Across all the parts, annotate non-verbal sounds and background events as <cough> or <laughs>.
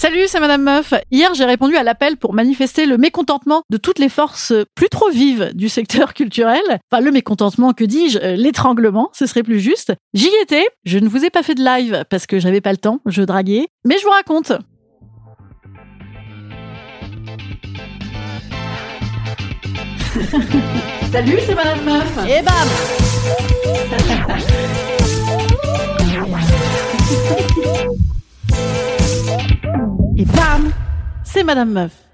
Salut, c'est Madame Meuf. Hier, j'ai répondu à l'appel pour manifester le mécontentement de toutes les forces plus trop vives du secteur culturel. Enfin, le mécontentement, que dis-je euh, L'étranglement, ce serait plus juste. J'y étais. Je ne vous ai pas fait de live parce que j'avais pas le temps, je draguais. Mais je vous raconte. Salut, c'est Madame Meuf. Et bam Madame Meuf.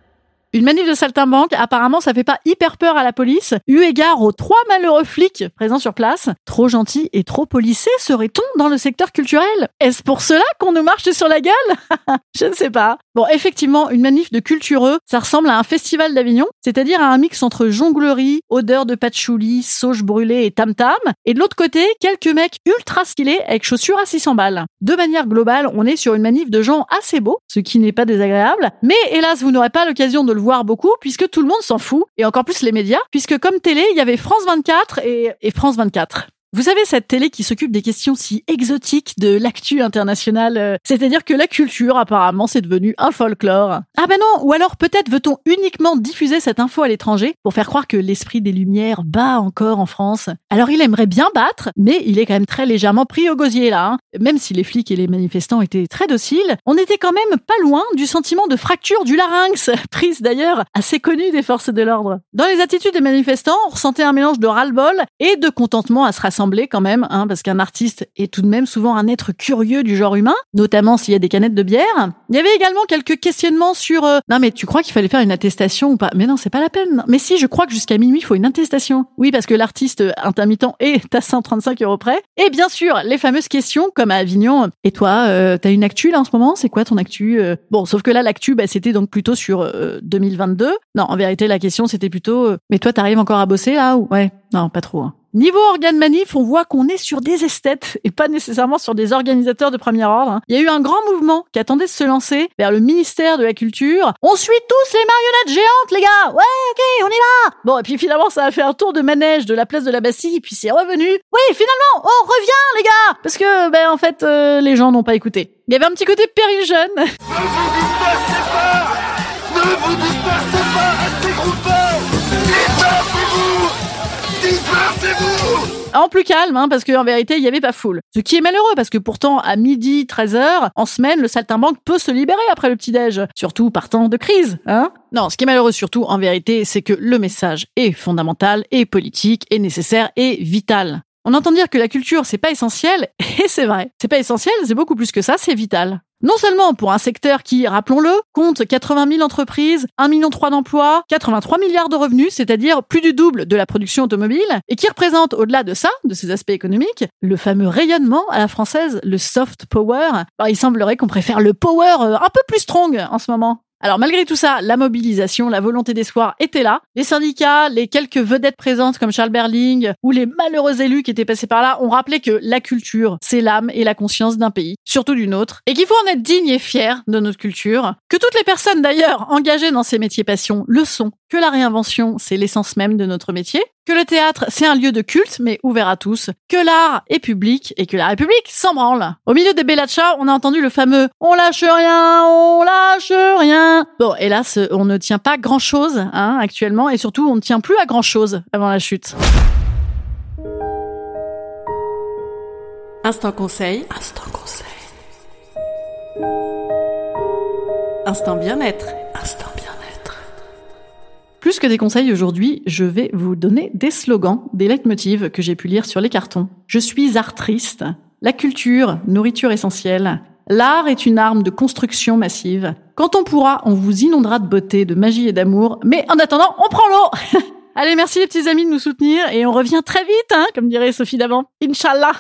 Une manif de saltimbanque, apparemment, ça fait pas hyper peur à la police, eu égard aux trois malheureux flics présents sur place. Trop gentils et trop policiers serait-on dans le secteur culturel? Est-ce pour cela qu'on nous marche sur la gueule? <laughs> Je ne sais pas. Bon, effectivement, une manif de cultureux, ça ressemble à un festival d'Avignon, c'est-à-dire à un mix entre jonglerie, odeur de patchouli, sauge brûlée et tam-tam, et de l'autre côté, quelques mecs ultra stylés avec chaussures à 600 balles. De manière globale, on est sur une manif de gens assez beaux, ce qui n'est pas désagréable, mais hélas, vous n'aurez pas l'occasion de le voir beaucoup puisque tout le monde s'en fout, et encore plus les médias, puisque comme télé, il y avait France 24 et, et France 24. Vous savez, cette télé qui s'occupe des questions si exotiques de l'actu international, euh, c'est-à-dire que la culture, apparemment, c'est devenu un folklore. Ah ben non, ou alors peut-être veut-on uniquement diffuser cette info à l'étranger pour faire croire que l'esprit des Lumières bat encore en France. Alors il aimerait bien battre, mais il est quand même très légèrement pris au gosier là. hein. Même si les flics et les manifestants étaient très dociles, on était quand même pas loin du sentiment de fracture du larynx, <laughs> prise d'ailleurs assez connue des forces de l'ordre. Dans les attitudes des manifestants, on ressentait un mélange de ras-le-bol et de contentement à se rassembler quand même, hein, parce qu'un artiste est tout de même souvent un être curieux du genre humain, notamment s'il y a des canettes de bière. Il y avait également quelques questionnements sur euh, non mais tu crois qu'il fallait faire une attestation ou pas? Mais non, c'est pas la peine. Mais si, je crois que jusqu'à minuit, il faut une attestation. Oui, parce que l'artiste intermittent est à 135 euros près. Et bien sûr, les fameuses questions comme à Avignon. Et toi, euh, t'as une actu là en ce moment? C'est quoi ton actu Euh, Bon, sauf que là, l'actu, bah, c'était donc plutôt sur euh, 2022. Non, en vérité, la question c'était plutôt mais toi, t'arrives encore à bosser là ou? Ouais, non, pas trop. hein. Niveau organe manif, on voit qu'on est sur des esthètes et pas nécessairement sur des organisateurs de premier ordre. Il y a eu un grand mouvement qui attendait de se lancer vers le ministère de la Culture. On suit tous les marionnettes géantes, les gars Ouais, ok, on y va Bon, et puis finalement, ça a fait un tour de manège de la place de la Bastille, puis c'est revenu. Oui, finalement, on revient, les gars Parce que, ben, en fait, euh, les gens n'ont pas écouté. Il y avait un petit côté péril. Ne vous dispersez pas Ne vous dispersez pas Restez En plus calme, hein, parce qu'en vérité, il n'y avait pas foule. Ce qui est malheureux, parce que pourtant, à midi, 13h, en semaine, le saltimbanque peut se libérer après le petit-déj. Surtout partant de crise, hein Non, ce qui est malheureux surtout, en vérité, c'est que le message est fondamental, et politique, et nécessaire, et vital. On entend dire que la culture, c'est pas essentiel, <laughs> et c'est vrai. C'est pas essentiel, c'est beaucoup plus que ça, c'est vital. Non seulement pour un secteur qui, rappelons-le, compte 80 000 entreprises, 1 million 3 d'emplois, 83 milliards de revenus, c'est-à-dire plus du double de la production automobile, et qui représente au-delà de ça, de ces aspects économiques, le fameux rayonnement à la française, le soft power. Alors, il semblerait qu'on préfère le power euh, un peu plus strong en ce moment. Alors malgré tout ça, la mobilisation, la volonté d'espoir était là. Les syndicats, les quelques vedettes présentes comme Charles Berling ou les malheureux élus qui étaient passés par là ont rappelé que la culture, c'est l'âme et la conscience d'un pays, surtout du nôtre, et qu'il faut en être digne et fier de notre culture, que toutes les personnes d'ailleurs engagées dans ces métiers passion le sont, que la réinvention, c'est l'essence même de notre métier, que le théâtre, c'est un lieu de culte, mais ouvert à tous, que l'art est public et que la République s'en branle. Au milieu des Bella Ciao, on a entendu le fameux « on lâche rien, on lâche rien ». Bon, hélas, on ne tient pas grand-chose hein, actuellement, et surtout, on ne tient plus à grand-chose avant la chute. Instant conseil. Instant conseil. Instant bien-être. Instant bien-être. Plus que des conseils aujourd'hui, je vais vous donner des slogans, des leitmotivs que j'ai pu lire sur les cartons. Je suis artriste. La culture, nourriture essentielle. L'art est une arme de construction massive. Quand on pourra, on vous inondera de beauté, de magie et d'amour. Mais en attendant, on prend l'eau <laughs> Allez, merci les petits amis de nous soutenir et on revient très vite, hein, comme dirait Sophie d'avant. Inch'Allah